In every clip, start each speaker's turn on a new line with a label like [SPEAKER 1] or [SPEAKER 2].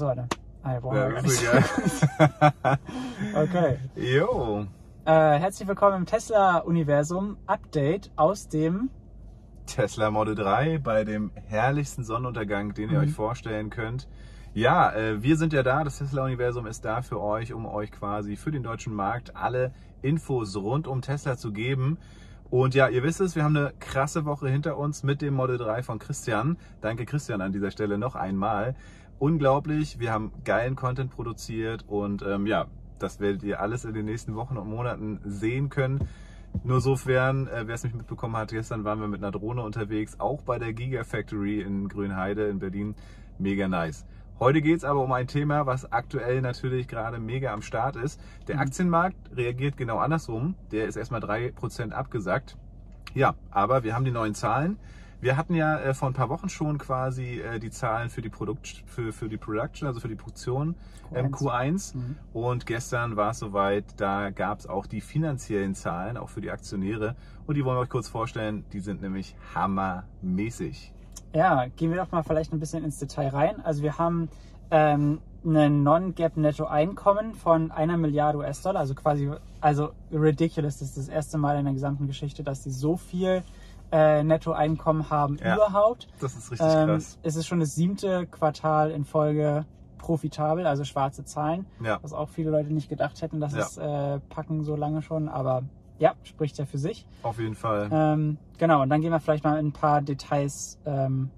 [SPEAKER 1] Achso, warte. Ah, ja, brauchen
[SPEAKER 2] Ja,
[SPEAKER 1] wir gar nicht. Okay.
[SPEAKER 2] Jo.
[SPEAKER 1] Äh, herzlich willkommen im Tesla-Universum Update aus dem.
[SPEAKER 2] Tesla Model 3 bei dem herrlichsten Sonnenuntergang, den ihr
[SPEAKER 1] Mhm.
[SPEAKER 2] euch vorstellen könnt. Ja, äh, wir sind ja da, das Tesla-Universum ist da für euch, um euch quasi für den deutschen Markt alle Infos rund um Tesla zu geben. Und ja, ihr wisst es, wir haben eine krasse Woche hinter uns mit dem Model 3 von Christian. Danke Christian an dieser Stelle noch einmal. Unglaublich, wir haben geilen Content produziert und ähm, ja, das werdet ihr alles in den nächsten Wochen und Monaten sehen können. Nur sofern, äh, wer es nicht mitbekommen hat, gestern waren wir mit einer Drohne unterwegs, auch bei der Gigafactory in Grünheide in Berlin. Mega nice. Heute geht es aber um ein Thema, was aktuell natürlich gerade mega am Start ist. Der
[SPEAKER 1] Mhm.
[SPEAKER 2] Aktienmarkt reagiert genau andersrum. Der ist erstmal 3% abgesackt. Ja, aber wir haben die neuen Zahlen. Wir hatten ja äh, vor ein paar Wochen schon quasi äh, die Zahlen für die Produkt, für, für die Production, also für die Produktion ähm, Q1.
[SPEAKER 1] Mhm.
[SPEAKER 2] Und gestern war es soweit, da gab es auch die finanziellen Zahlen, auch für die Aktionäre. Und die wollen wir euch kurz vorstellen. Die sind nämlich hammermäßig.
[SPEAKER 1] Ja, gehen wir doch mal vielleicht ein bisschen ins Detail rein. Also wir haben ähm, ein Non-Gap-Nettoeinkommen von einer Milliarde US-Dollar, also quasi, also ridiculous. Das ist das erste Mal in der gesamten Geschichte, dass die so viel äh, Nettoeinkommen haben
[SPEAKER 2] Ja.
[SPEAKER 1] überhaupt.
[SPEAKER 2] Das ist richtig
[SPEAKER 1] Ähm,
[SPEAKER 2] krass.
[SPEAKER 1] es ist schon das siebte Quartal in Folge profitabel, also schwarze Zahlen,
[SPEAKER 2] Ja.
[SPEAKER 1] was auch viele Leute nicht gedacht hätten, dass
[SPEAKER 2] Ja.
[SPEAKER 1] es äh, packen so lange schon, aber ja, spricht ja für sich.
[SPEAKER 2] Auf jeden Fall.
[SPEAKER 1] Ähm, genau, und dann gehen wir vielleicht mal in ein paar Details, ähm,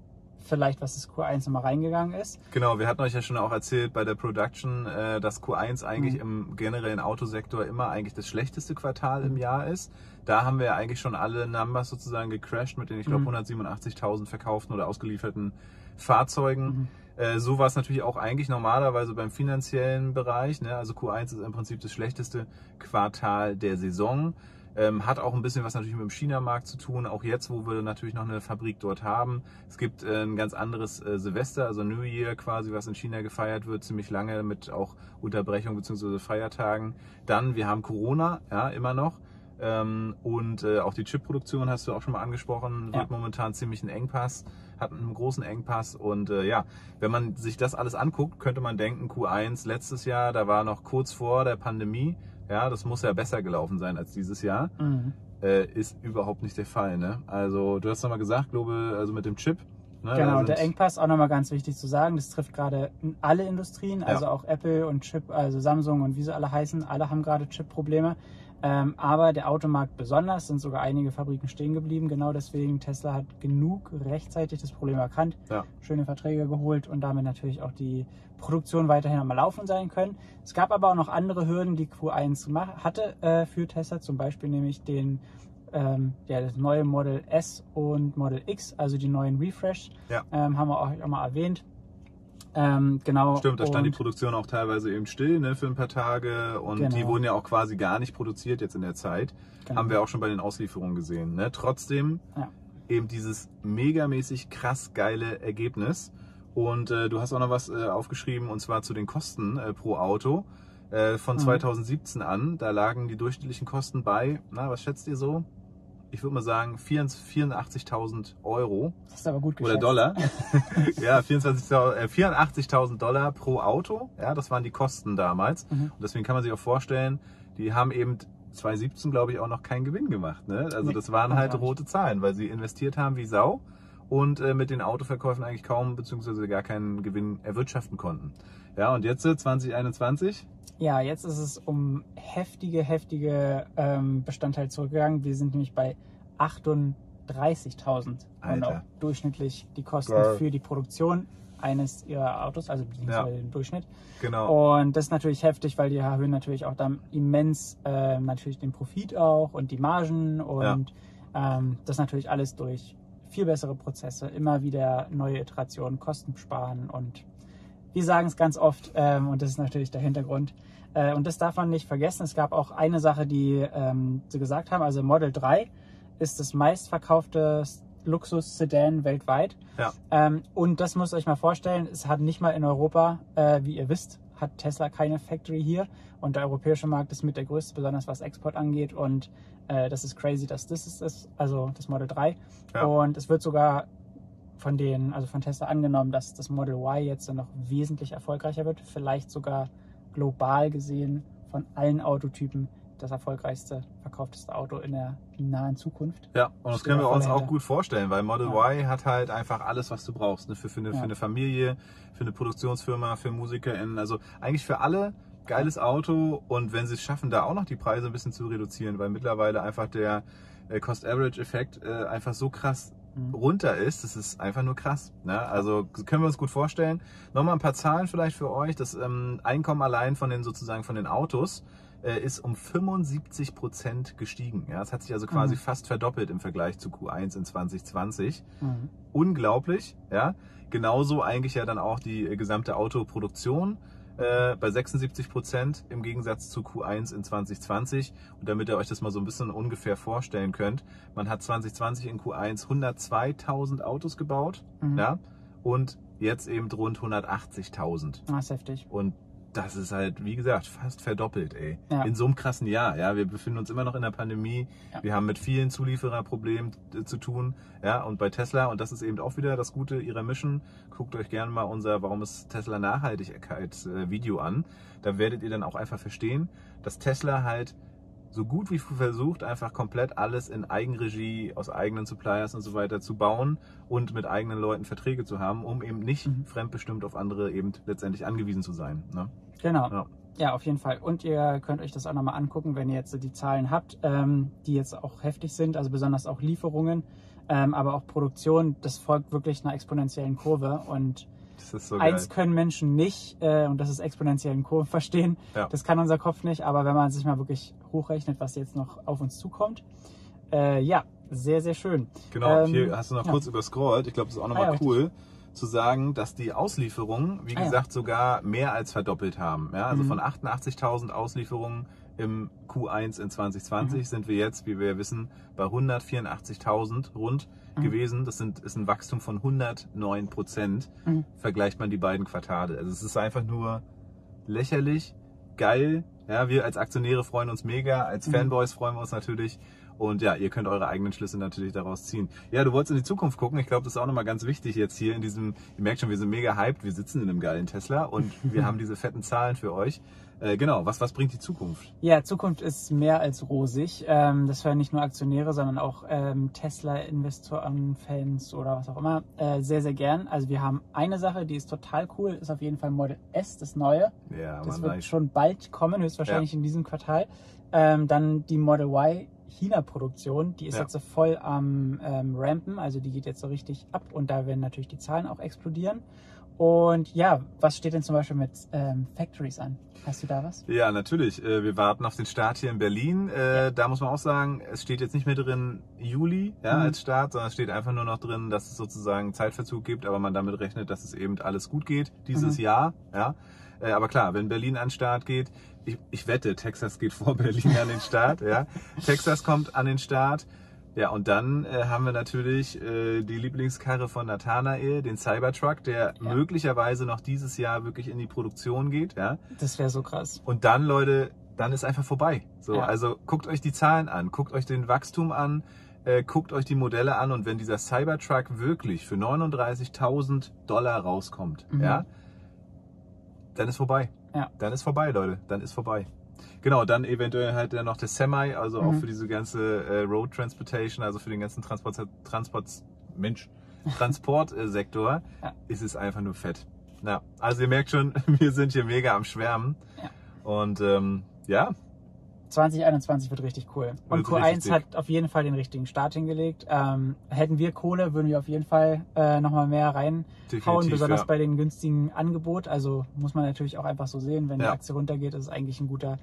[SPEAKER 1] vielleicht was das Q1 nochmal reingegangen ist.
[SPEAKER 2] Genau, wir hatten euch ja schon auch erzählt bei der Production, äh, dass Q1 eigentlich
[SPEAKER 1] Mhm.
[SPEAKER 2] im generellen Autosektor immer eigentlich das schlechteste Quartal im Jahr ist. Da haben wir ja eigentlich schon alle Numbers sozusagen gecrashed mit den, ich glaube,
[SPEAKER 1] Mhm.
[SPEAKER 2] 187.000 verkauften oder ausgelieferten Fahrzeugen.
[SPEAKER 1] Mhm.
[SPEAKER 2] Äh, so war es natürlich auch eigentlich normalerweise beim finanziellen Bereich. Ne? Also Q1 ist im Prinzip das schlechteste Quartal der Saison. Ähm, hat auch ein bisschen was natürlich mit dem China-Markt zu tun. Auch jetzt, wo wir natürlich noch eine Fabrik dort haben. Es gibt äh, ein ganz anderes äh, Silvester, also New Year quasi, was in China gefeiert wird, ziemlich lange mit auch Unterbrechung bzw. Feiertagen. Dann, wir haben Corona, ja, immer noch. Ähm, und äh, auch die Chipproduktion hast du auch schon mal angesprochen,
[SPEAKER 1] Ja.
[SPEAKER 2] wird momentan ziemlich ein Engpass, hat einen großen Engpass. Und äh, ja, wenn man sich das alles anguckt, könnte man denken, Q1 letztes Jahr, da war noch kurz vor der Pandemie. Ja, das muss ja besser gelaufen sein als dieses Jahr.
[SPEAKER 1] Mhm.
[SPEAKER 2] Äh, ist überhaupt nicht der Fall. Ne? Also du hast nochmal gesagt, glaube also mit dem Chip. Ne,
[SPEAKER 1] Genau, der Engpass auch nochmal ganz wichtig zu sagen, das trifft gerade alle Industrien, also
[SPEAKER 2] Ja.
[SPEAKER 1] auch Apple und Chip, also Samsung und wie sie alle heißen, alle haben gerade Chip-Probleme. Ähm, aber der Automarkt besonders, sind sogar einige Fabriken stehen geblieben. Genau deswegen, Tesla hat genug rechtzeitig das Problem erkannt,
[SPEAKER 2] Ja.
[SPEAKER 1] schöne Verträge geholt und damit natürlich auch die Produktion weiterhin am Laufen sein können. Es gab aber auch noch andere Hürden, die Q1 mach- hatte äh, für Tesla, zum Beispiel nämlich den ähm, ja, das neue Model S und Model X, also die neuen Refresh,
[SPEAKER 2] Ja.
[SPEAKER 1] ähm, haben wir auch, auch mal erwähnt. Ähm, genau.
[SPEAKER 2] Stimmt, da stand die Produktion auch teilweise eben still ne, für ein paar Tage und
[SPEAKER 1] Genau.
[SPEAKER 2] die wurden ja auch quasi gar nicht produziert jetzt in der Zeit.
[SPEAKER 1] Genau.
[SPEAKER 2] Haben wir auch schon bei den Auslieferungen gesehen. Ne? Trotzdem
[SPEAKER 1] Ja.
[SPEAKER 2] eben dieses megamäßig krass geile Ergebnis. Und äh, du hast auch noch was äh, aufgeschrieben und zwar zu den Kosten äh, pro Auto. Äh, von
[SPEAKER 1] Mhm.
[SPEAKER 2] 2017 an, da lagen die durchschnittlichen Kosten bei, na, was schätzt ihr so? Ich würde mal sagen 84 84.000 Euro.
[SPEAKER 1] Das ist aber gut
[SPEAKER 2] Oder
[SPEAKER 1] geschätzt.
[SPEAKER 2] Dollar. ja, 24.000 äh, 84.000 Dollar pro Auto. Ja, das waren die Kosten damals.
[SPEAKER 1] Mhm.
[SPEAKER 2] Und deswegen kann man sich auch vorstellen, die haben eben 2017, glaube ich, auch noch keinen Gewinn gemacht. Ne? Also
[SPEAKER 1] Nee,
[SPEAKER 2] das waren halt rote Zahlen, weil sie investiert haben wie Sau und äh, mit den Autoverkäufen eigentlich kaum bzw. gar keinen Gewinn erwirtschaften konnten. Ja, und jetzt äh, 2021,
[SPEAKER 1] Ja, jetzt ist es um heftige, heftige ähm, Bestandteile zurückgegangen. Wir sind nämlich bei 38.000
[SPEAKER 2] Alter.
[SPEAKER 1] Euro durchschnittlich die Kosten
[SPEAKER 2] Geil.
[SPEAKER 1] für die Produktion eines ihrer Autos, also
[SPEAKER 2] Ja.
[SPEAKER 1] den Durchschnitt.
[SPEAKER 2] genau.
[SPEAKER 1] Und das ist natürlich heftig, weil die erhöhen natürlich auch dann immens äh, natürlich den Profit auch und die Margen und ähm, das natürlich alles durch viel bessere Prozesse, immer wieder neue Iterationen, Kosten sparen und wir sagen es ganz oft ähm, und das ist natürlich der Hintergrund. Äh, und das darf man nicht vergessen. Es gab auch eine Sache, die ähm, sie gesagt haben, also Model 3 ist das meistverkaufte Luxus-Sedan weltweit.
[SPEAKER 2] Ja.
[SPEAKER 1] Ähm, und das müsst ihr euch mal vorstellen, es hat nicht mal in Europa, äh, wie ihr wisst, hat Tesla keine Factory hier. Und der europäische Markt ist mit der größte, besonders was Export angeht. Und äh, das ist crazy, dass das ist, also das Model 3.
[SPEAKER 2] Ja.
[SPEAKER 1] Und es wird sogar von denen, also von Tesla angenommen, dass das Model Y jetzt noch wesentlich erfolgreicher wird, vielleicht sogar global gesehen von allen Autotypen das erfolgreichste, verkaufteste Auto in der nahen Zukunft.
[SPEAKER 2] Ja, und das
[SPEAKER 1] Steht
[SPEAKER 2] können wir uns auch gut vorstellen, weil Model
[SPEAKER 1] Ja.
[SPEAKER 2] Y hat halt einfach alles, was du brauchst. Ne? Für, für, eine,
[SPEAKER 1] Ja.
[SPEAKER 2] für eine Familie, für eine Produktionsfirma, für MusikerInnen, also eigentlich für alle geiles Auto und wenn sie es schaffen, da auch noch die Preise ein bisschen zu reduzieren, weil mittlerweile einfach der äh, Cost-Average-Effekt äh, einfach so krass
[SPEAKER 1] Mhm.
[SPEAKER 2] runter ist, das ist einfach nur krass. Ne? Also können wir uns gut vorstellen. Nochmal ein paar Zahlen vielleicht für euch. Das ähm, Einkommen allein von den sozusagen von den Autos äh, ist um 75 Prozent gestiegen. Ja, es hat sich also quasi
[SPEAKER 1] Mhm.
[SPEAKER 2] fast verdoppelt im Vergleich zu Q1 in 2020.
[SPEAKER 1] Mhm.
[SPEAKER 2] Unglaublich. Ja, genauso eigentlich ja dann auch die äh, gesamte Autoproduktion. Äh, bei 76 Prozent im Gegensatz zu Q1 in 2020. Und damit ihr euch das mal so ein bisschen ungefähr vorstellen könnt, man hat 2020 in Q1 102.000 Autos gebaut,
[SPEAKER 1] Mhm.
[SPEAKER 2] ja, und jetzt eben rund 180.000.
[SPEAKER 1] Ah, ist heftig.
[SPEAKER 2] Und das ist halt, wie gesagt, fast verdoppelt, ey.
[SPEAKER 1] Ja.
[SPEAKER 2] In so einem krassen Jahr, ja. Wir befinden uns immer noch in der Pandemie.
[SPEAKER 1] Ja.
[SPEAKER 2] Wir haben mit vielen Zuliefererproblemen äh, zu tun, ja. Und bei Tesla, und das ist eben auch wieder das Gute ihrer Mission, guckt euch gerne mal unser Warum ist Tesla Nachhaltigkeit äh, Video an. Da werdet ihr dann auch einfach verstehen, dass Tesla halt so gut wie versucht, einfach komplett alles in Eigenregie, aus eigenen Suppliers und so weiter zu bauen und mit eigenen Leuten Verträge zu haben, um eben nicht
[SPEAKER 1] Mhm.
[SPEAKER 2] fremdbestimmt auf andere eben letztendlich angewiesen zu sein. Ne?
[SPEAKER 1] Genau.
[SPEAKER 2] Ja.
[SPEAKER 1] Ja, auf jeden Fall. Und ihr könnt euch das auch nochmal angucken, wenn ihr jetzt die Zahlen habt, ähm, die jetzt auch heftig sind, also besonders auch Lieferungen, ähm, aber auch Produktion. Das folgt wirklich einer exponentiellen Kurve. Und
[SPEAKER 2] so
[SPEAKER 1] eins
[SPEAKER 2] geil.
[SPEAKER 1] können Menschen nicht, äh, und das ist exponentiellen Kurven verstehen.
[SPEAKER 2] Ja.
[SPEAKER 1] Das kann unser Kopf nicht, aber wenn man sich mal wirklich hochrechnet, was jetzt noch auf uns zukommt, äh, ja, sehr, sehr schön.
[SPEAKER 2] Genau,
[SPEAKER 1] Ähm,
[SPEAKER 2] hier hast du noch
[SPEAKER 1] ja.
[SPEAKER 2] kurz überscrollt. Ich glaube, das ist auch nochmal
[SPEAKER 1] Ah, ja,
[SPEAKER 2] cool zu sagen, dass die Auslieferungen, wie
[SPEAKER 1] Ah,
[SPEAKER 2] gesagt, sogar mehr als verdoppelt haben. Ja, also
[SPEAKER 1] Mhm.
[SPEAKER 2] von 88.000 Auslieferungen im Q1 in 2020
[SPEAKER 1] Mhm.
[SPEAKER 2] sind wir jetzt, wie wir wissen, bei 184.000 rund
[SPEAKER 1] Mhm.
[SPEAKER 2] gewesen. Das sind, ist ein Wachstum von 109 Prozent.
[SPEAKER 1] Mhm.
[SPEAKER 2] Vergleicht man die beiden Quartale. Also es ist einfach nur lächerlich, geil. Ja, wir als Aktionäre freuen uns mega, als
[SPEAKER 1] Mhm.
[SPEAKER 2] Fanboys freuen wir uns natürlich. Und ja, ihr könnt eure eigenen Schlüsse natürlich daraus ziehen. Ja, du wolltest in die Zukunft gucken. Ich glaube, das ist auch nochmal ganz wichtig jetzt hier in diesem, ihr merkt schon, wir sind mega hyped. Wir sitzen in einem geilen Tesla und wir haben diese fetten Zahlen für euch. Äh, genau, was, was bringt die Zukunft?
[SPEAKER 1] Ja, Zukunft ist mehr als rosig. Ähm, das hören nicht nur Aktionäre, sondern auch ähm, Tesla-Investoren, Fans oder was auch immer äh, sehr, sehr gern. Also wir haben eine Sache, die ist total cool, ist auf jeden Fall Model S, das neue.
[SPEAKER 2] Ja,
[SPEAKER 1] Das
[SPEAKER 2] man
[SPEAKER 1] wird
[SPEAKER 2] weiß.
[SPEAKER 1] schon bald kommen, höchstwahrscheinlich in diesem Quartal. Ähm, dann die Model Y China-Produktion, die ist
[SPEAKER 2] Ja.
[SPEAKER 1] jetzt so voll am ähm, Rampen, also die geht jetzt so richtig ab und da werden natürlich die Zahlen auch explodieren. Und ja, was steht denn zum Beispiel mit ähm, Factories an? Hast du da was?
[SPEAKER 2] Ja, natürlich. Äh, Wir warten auf den Start hier in Berlin. Äh, Da muss man auch sagen, es steht jetzt nicht mehr drin Juli ja,
[SPEAKER 1] Mhm.
[SPEAKER 2] als Start, sondern es steht einfach nur noch drin, dass es sozusagen Zeitverzug gibt, aber man damit rechnet, dass es eben alles gut geht dieses
[SPEAKER 1] Mhm.
[SPEAKER 2] Jahr. Ja. Äh, Aber klar, wenn Berlin an den Start geht, ich, ich wette, Texas geht vor Berlin an den Start. Ja. Texas kommt an den Start. Ja, und dann äh, haben wir natürlich äh, die Lieblingskarre von Nathanael, den Cybertruck, der
[SPEAKER 1] Ja.
[SPEAKER 2] möglicherweise noch dieses Jahr wirklich in die Produktion geht. Ja.
[SPEAKER 1] Das wäre so krass.
[SPEAKER 2] Und dann, Leute, dann ist einfach vorbei. So,
[SPEAKER 1] Ja.
[SPEAKER 2] also guckt euch die Zahlen an, guckt euch den Wachstum an, äh, guckt euch die Modelle an und wenn dieser Cybertruck wirklich für 39.000 Dollar rauskommt,
[SPEAKER 1] Mhm.
[SPEAKER 2] ja, dann ist vorbei.
[SPEAKER 1] Ja.
[SPEAKER 2] Dann ist vorbei, Leute. Dann ist vorbei. Genau, dann eventuell halt dann noch der Semi, also auch
[SPEAKER 1] Mhm.
[SPEAKER 2] für diese ganze äh, Road Transportation, also für den ganzen Transport, Transport Mensch, Transportsektor,
[SPEAKER 1] Ja.
[SPEAKER 2] ist es einfach nur fett. Ja, also ihr merkt schon, wir sind hier mega am Schwärmen.
[SPEAKER 1] Ja.
[SPEAKER 2] Und ähm, ja,
[SPEAKER 1] 2021 wird richtig cool. Und
[SPEAKER 2] Wird richtig
[SPEAKER 1] Q1 hat auf jeden Fall den richtigen Start hingelegt. Ähm, hätten wir Kohle, würden wir auf jeden Fall äh, nochmal mehr reinhauen,
[SPEAKER 2] definitiv.
[SPEAKER 1] besonders
[SPEAKER 2] ja.
[SPEAKER 1] bei den günstigen Angebot. Also muss man natürlich auch einfach so sehen, wenn die
[SPEAKER 2] Ja.
[SPEAKER 1] Aktie runtergeht, ist es eigentlich ein guter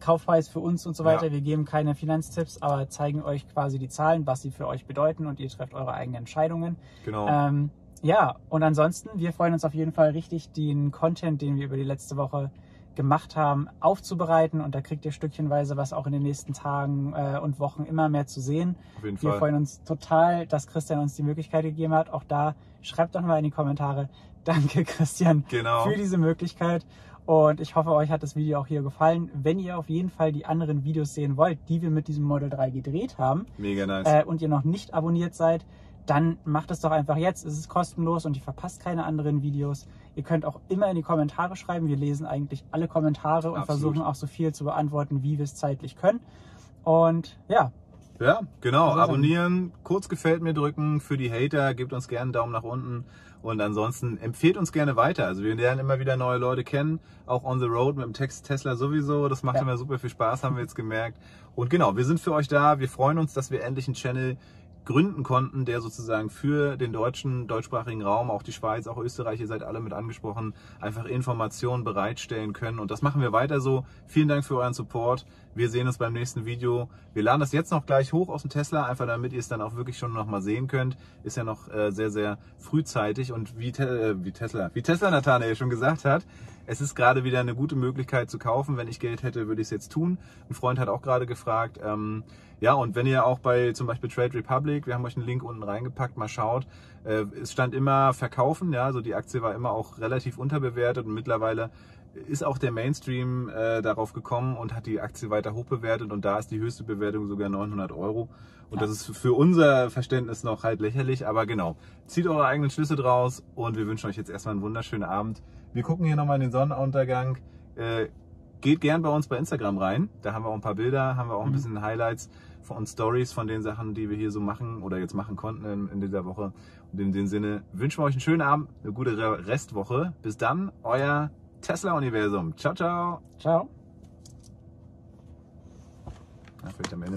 [SPEAKER 1] Kaufpreis für uns und so weiter.
[SPEAKER 2] Ja.
[SPEAKER 1] Wir geben keine Finanztipps, aber zeigen euch quasi die Zahlen, was sie für euch bedeuten und ihr trefft eure eigenen Entscheidungen.
[SPEAKER 2] Genau.
[SPEAKER 1] Ähm, ja, und ansonsten, wir freuen uns auf jeden Fall richtig, den Content, den wir über die letzte Woche gemacht haben, aufzubereiten. Und da kriegt ihr stückchenweise was auch in den nächsten Tagen äh, und Wochen immer mehr zu sehen.
[SPEAKER 2] auf jeden
[SPEAKER 1] Wir
[SPEAKER 2] Fall.
[SPEAKER 1] freuen uns total, dass Christian uns die Möglichkeit gegeben hat. Auch da schreibt doch mal in die Kommentare. Danke, Christian,
[SPEAKER 2] Genau.
[SPEAKER 1] für diese Möglichkeit. Und ich hoffe, euch hat das Video auch hier gefallen. Wenn ihr auf jeden Fall die anderen Videos sehen wollt, die wir mit diesem Model 3 gedreht haben,
[SPEAKER 2] Mega nice.
[SPEAKER 1] äh, und ihr noch nicht abonniert seid, dann macht es doch einfach jetzt. Es ist kostenlos und ihr verpasst keine anderen Videos. Ihr könnt auch immer in die Kommentare schreiben. Wir lesen eigentlich alle Kommentare und
[SPEAKER 2] Absolut.
[SPEAKER 1] versuchen auch so viel zu beantworten, wie wir es zeitlich können. Und ja,
[SPEAKER 2] Ja, genau.
[SPEAKER 1] Also-
[SPEAKER 2] Abonnieren, kurz gefällt mir drücken. Für die Hater gebt uns gerne einen Daumen nach unten. Und ansonsten empfehlt uns gerne weiter. Also wir lernen immer wieder neue Leute kennen. Auch on the road mit dem Text Tesla sowieso. Das macht
[SPEAKER 1] Ja.
[SPEAKER 2] immer super viel Spaß, haben wir jetzt gemerkt. Und genau, wir sind für euch da. Wir freuen uns, dass wir endlich einen Channel gründen konnten, der sozusagen für den deutschen, deutschsprachigen Raum, auch die Schweiz, auch Österreich, ihr seid alle mit angesprochen, einfach Informationen bereitstellen können. Und das machen wir weiter so. Vielen Dank für euren Support. Wir sehen uns beim nächsten Video. Wir laden das jetzt noch gleich hoch aus dem Tesla, einfach damit ihr es dann auch wirklich schon noch mal sehen könnt. Ist ja noch äh, sehr, sehr frühzeitig. Und wie, Te äh, wie Tesla, wie Tesla Nathanael schon gesagt hat, es ist gerade wieder eine gute Möglichkeit zu kaufen. Wenn ich Geld hätte, würde ich es jetzt tun. Ein Freund hat auch gerade gefragt. Ähm, ja, und wenn ihr auch bei zum Beispiel Trade Republic, wir haben euch einen Link unten reingepackt, mal schaut, äh, es stand immer verkaufen, ja, also die Aktie war immer auch relativ unterbewertet und mittlerweile ist auch der Mainstream äh, darauf gekommen und hat die Aktie weiter hochbewertet und da ist die höchste Bewertung sogar 900 Euro. Und
[SPEAKER 1] Ja.
[SPEAKER 2] das ist für unser Verständnis noch halt lächerlich, aber genau. Zieht eure eigenen Schlüsse draus und wir wünschen euch jetzt erstmal einen wunderschönen Abend. Wir gucken hier nochmal in den Sonnenuntergang. Äh, geht gern bei uns bei Instagram rein. Da haben wir auch ein paar Bilder, haben wir auch ein
[SPEAKER 1] Mhm.
[SPEAKER 2] bisschen Highlights von Stories von den Sachen, die wir hier so machen oder jetzt machen konnten in, in dieser Woche. Und in dem Sinne wünschen wir euch einen schönen Abend, eine gute Re- Restwoche. Bis dann, euer Tesla-Universum. Ciao, ciao.
[SPEAKER 1] ciao.
[SPEAKER 2] Ja, vielleicht am Ende